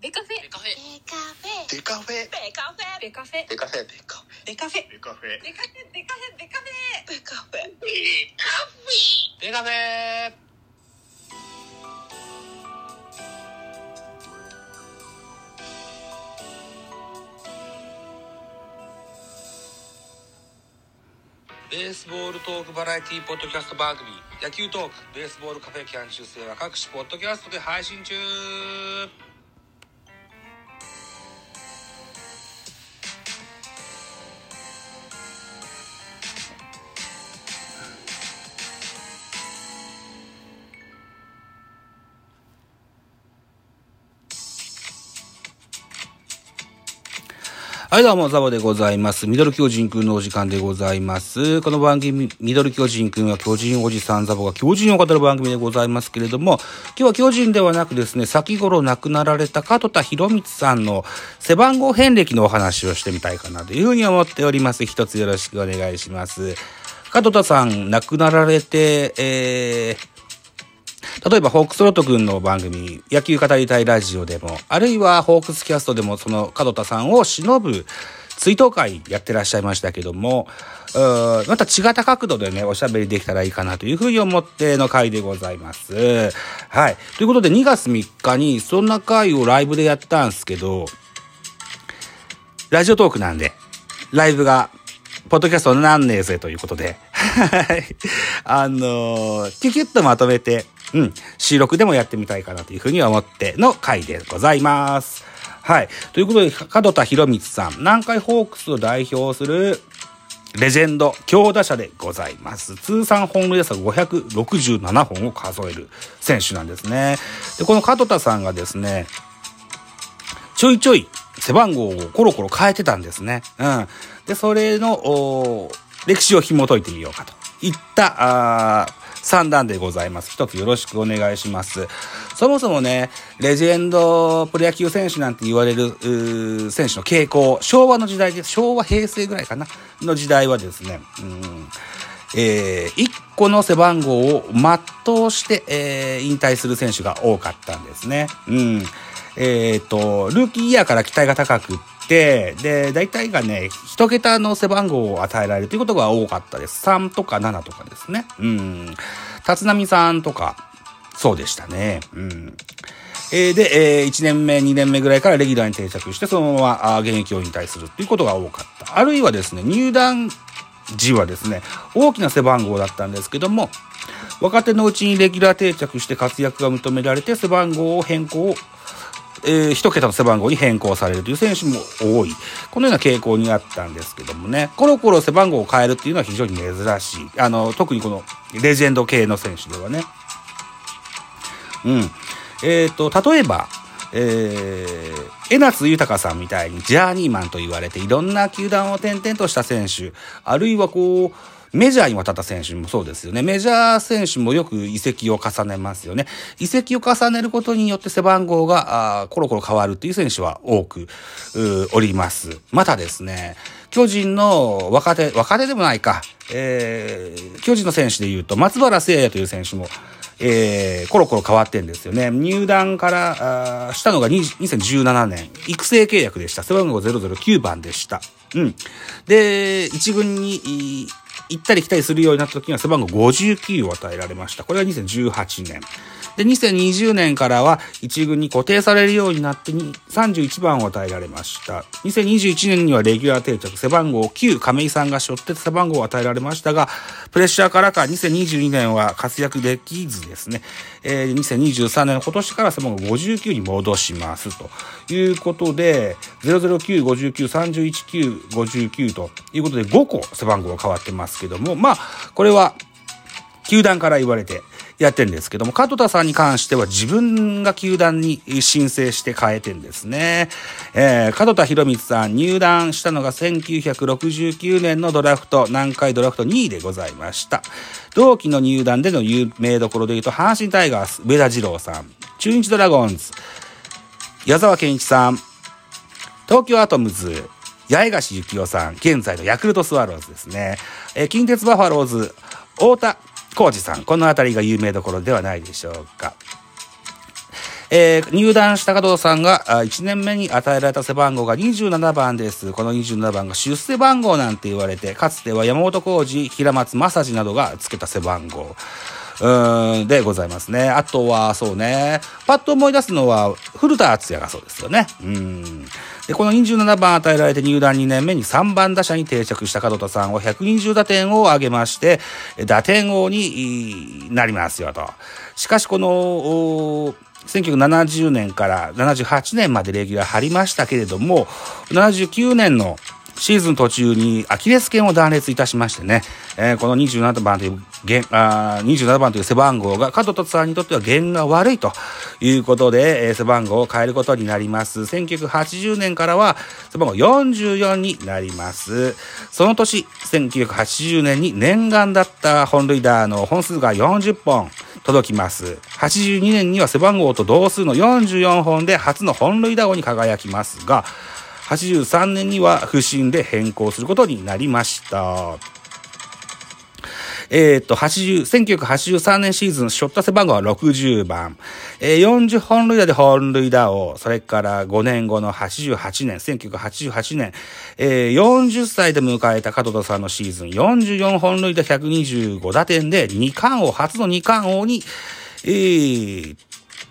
ベカフェベカフェデカフェベカフェベカフェデカフェデカフベカフェェデカフェベカフェベカフェベカフェベカフェデカフェベースボールトークバラエティポッドキャスト番組野球トークベースボールカフェキャン中世は各種ポッドキャストで配信中はい、どうも、ザボでございます。ミドル巨人くんのお時間でございます。この番組、ミドル巨人くんは巨人おじさんザボが巨人を語る番組でございますけれども、今日は巨人ではなくですね、先頃亡くなられた門田博光さんの背番号遍歴のお話をしてみたいかなというふうに思っております。一つよろしくお願いします。門田さん亡くなられて、えー、例えば、ホークスロット君の番組、野球語りたいラジオでも、あるいはホークスキャストでも、その門田さんを忍ぶ追悼会やってらっしゃいましたけども、また違った角度でね、おしゃべりできたらいいかなというふうに思っての回でございます。はい。ということで、2月3日に、そんな回をライブでやったんですけど、ラジオトークなんで、ライブが、ポッドキャストなんねえぜということで、はい。あのーキュキュッとまとめて、うん、収録でもやってみたいかなというふうに思っての回でございます。はい。ということで、門田博光さん、南海ホークスを代表するレジェンド、強打者でございます。通算本塁打数567本を数える選手なんですね。で、この門田さんがですね、ちょいちょい背番号をコロコロ変えてたんですね。うん。で、それの、歴史を紐解いてみようかといった、あー三段でございます。一つよろしくお願いします。そもそもね、レジェンドプロ野球選手なんて言われる選手の傾向、昭和の時代です。昭和、平成ぐらいかなの時代はですね、うんえー、1個の背番号を全うして、えー引退する選手が多かったんですね。うん。えっ、と、ルーキーイヤーから期待が高くって、で、大体がね、一桁の背番号を与えられるということが多かったです。3とか7とかですね。うん。立浪さんとか、そうでしたね。うん。えーで、え1年目、2年目ぐらいからレギュラーに定着して、そのまま現役を引退するっていうことが多かった。あるいはですね、入団時はですね、大きな背番号だったんですけども、若手のうちにレギュラー定着して活躍が認められて背番号を変更をえー一桁の背番号に変更されるという選手も多い。このような傾向にあったんですけどもね、コロコロ背番号を変えるっていうのは非常に珍しい。あの、特にこのレジェンド系の選手ではね。うん。えっ、と、例えば、えー、江夏豊さんみたいにジャーニーマンと言われていろんな球団を転々とした選手、あるいはこう、メジャーに渡った選手もそうですよね。メジャー選手もよく移籍を重ねますよね。移籍を重ねることによって背番号がコロコロ変わるっていう選手は多くおります。またですね、巨人の若手、若手でもないか、えー、巨人の選手で言うと松原聖也という選手もえー、コロコロ変わってんですよね。入団から、したのが2017年。育成契約でした。背番号009番でした。うん。で、一軍に行ったり来たりするようになった時には背番号59を与えられました。これは2018年。で、2020年からは一軍に固定されるようになってに31番を与えられました。2021年にはレギュラー定着、背番号9、亀井さんが背負って背番号を与えられましたが、プレッシャーからか2022年は活躍できずですね、えー2023年今年から背番号59に戻しますということで、009、59、31、9、59ということで5個背番号が変わってますけども、まあ、これは球団から言われてやってるんですけども、門田さんに関しては自分が球団に申請して変えてんですね。えー、門田博光さん入団したのが1969年のドラフト、南海ドラフト2位でございました。同期の入団での有名どころで言うと、阪神タイガース、上田二郎さん、中日ドラゴンズ、矢沢健一さん、東京アトムズ、八重樫幸雄さん、現在のヤクルトスワローズですね。えー近鉄バファローズ、太田浩二さん、この辺りが有名どころではないでしょうか。えー、入団した加藤さんが1年目に与えられた背番号が27番です。この27番が出世番号なんて言われて、かつては山本浩二、平松正治などが付けた背番号。うん、でございますね。あとは、そうね、パッと思い出すのは、古田敦也がそうですよね。うん。で、この27番与えられて入団2年目に3番打者に定着した門田さんは120打点を挙げまして、打点王になりますよと。しかし、この、1970年から78年までレギュラー張りましたけれども、79年のシーズン途中にアキレス腱を断裂いたしましてね、えー、この27番という、あ27番という背番号が、加藤達さんにとっては弦が悪いということで、えー、背番号を変えることになります。1980年からは背番号44になります。その年、1980年に念願だった本塁打の本数が40本届きます。82年には背番号と同数の44本で初の本塁打王に輝きますが、83年には不審で変更することになりました。えっ、と、80、1983年シーズン、ショット背番号は60番。えー、40本塁打で本塁打王。それから5年後の88年、1988年、えー、40歳で迎えた加藤さんのシーズン、44本塁打125打点で2冠王、初の2冠王に、えー、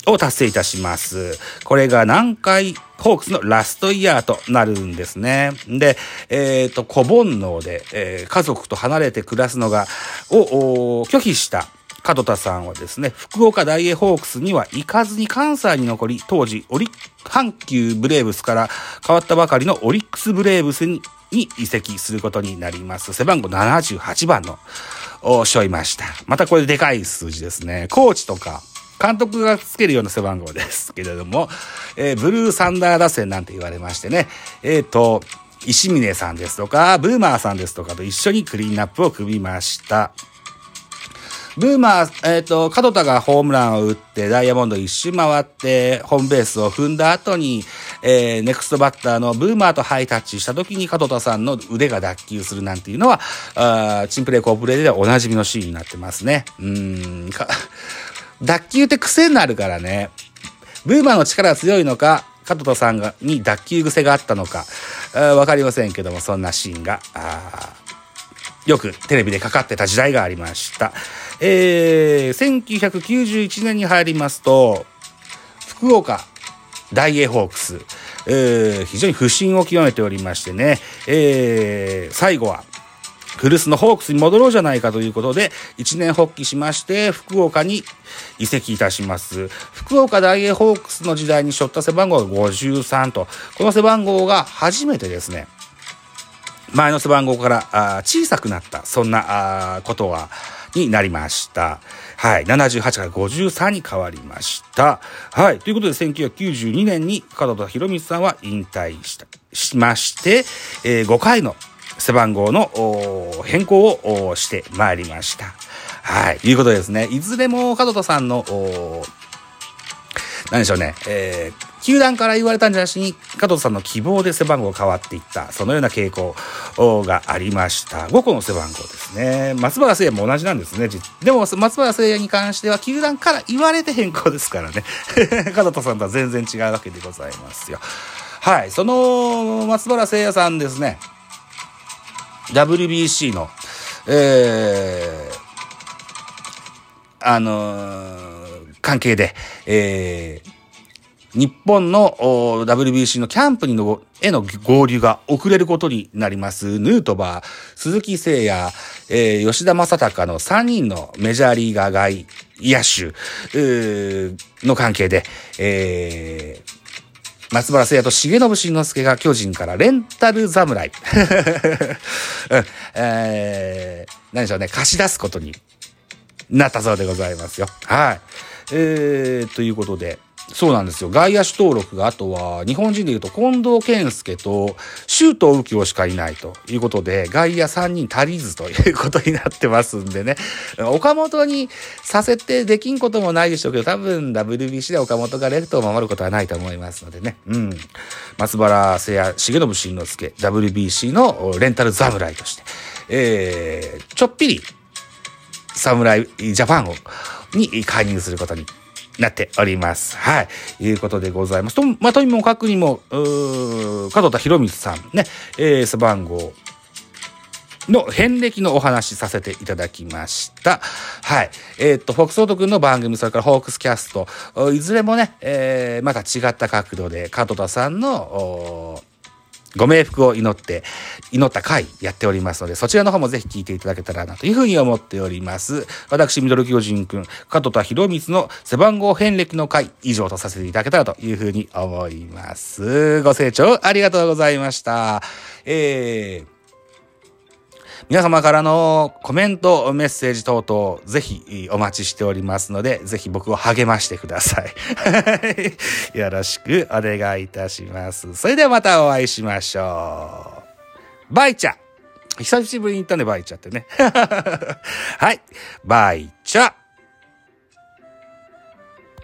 を達成いたします。これが南海ホークスのラストイヤーとなるんですね。で、えっ、ー、と、小煩悩で、えー、家族と離れて暮らすのが、を拒否した門田さんはですね、福岡大英ホークスには行かずに関西に残り、当時、オリ阪急ブレーブスから変わったばかりのオリックスブレーブスに移籍することになります。背番号78番の、を背負いました。またこれでかい数字ですね。コーチとか、監督がつけるような背番号ですけれども、えー、ブルーサンダー打線なんて言われましてね、えっ、ー、と、石峰さんですとか、ブーマーさんですとかと一緒にクリーンナップを組みました。ブーマー、えっ、ー、と、角田がホームランを打って、ダイヤモンド一周回って、ホームベースを踏んだ後に、えー、ネクストバッターのブーマーとハイタッチした時に角田さんの腕が脱臼するなんていうのは、あチンプレーコープレーでおなじみのシーンになってますね。うん、脱臼って癖になるからね。ブーマーの力が強いのか、加藤さんがに脱臼癖があったのか、わかりませんけども、そんなシーンが、よくテレビでかかってた時代がありました。えー、1991年に入りますと、福岡大英ホークス、えー、非常に不振を極めておりましてね、えー、最後は古巣のホークスに戻ろうじゃないかということで、一年発起しまして、福岡に移籍いたします。福岡大英ホークスの時代に背負った背番号が53と、この背番号が初めてですね、前の背番号からあ小さくなった、そんなことは、になりました。はい。78から53に変わりました。はい。ということで、1992年に門田博光さんは引退した、しまして、えー、5回の背番号の変更をしてまいりました。はい。いうことですね。いずれも門田さんの、何でしょうね、えー、球団から言われたんじゃなしに、加藤さんの希望で背番号が変わっていった、そのような傾向がありました。5個の背番号ですね。松原聖也も同じなんですね。でも、松原聖也に関しては、球団から言われて変更ですからね。加藤さんとは全然違うわけでございますよ。はい。その、松原聖也さんですね。WBC の、えー、あのー、関係で、えー、日本の WBC のキャンプにのへの合流が遅れることになります。ヌートバー、鈴木誠也、えー、吉田正尚の3人のメジャーリーガー外野手の関係で、えー、松原聖也と重信信之介が巨人からレンタル侍、えー、何でしょうね、貸し出すことになったそうでございますよ。はい。えー、ということで、そうなんですよ。外野手登録が、あとは、日本人で言うと、近藤健介と、周東右京しかいないということで、外野3人足りずということになってますんでね。岡本にさせてできんこともないでしょうけど、多分 WBC で岡本がレフトを守ることはないと思いますのでね。うん。松原聖也、重信慎之介、WBC のレンタル侍として、えー、ちょっぴり、侍ジャパンを、に介入することになっております。はい。いうことでございます。と、まあ、とにもかくにも、うー加藤田博光さんね、えー、背番号の遍歴のお話しさせていただきました。はい。えーっと、フォックソート君の番組、それからホークスキャスト、いずれもね、えーまた違った角度で、加藤田さんの、ご冥福を祈って、祈った回やっておりますので、そちらの方もぜひ聞いていただけたらなというふうに思っております。私、ミドル巨人くん、加藤田博光の背番号遍歴の回、以上とさせていただけたらというふうに思います。ご清聴ありがとうございました。えー皆様からのコメント、メッセージ等々、ぜひお待ちしておりますので、ぜひ僕を励ましてください。よろしくお願いいたします。それではまたお会いしましょう。バイチャ久しぶりに行ったね、バイチャってね。はい。バイチャ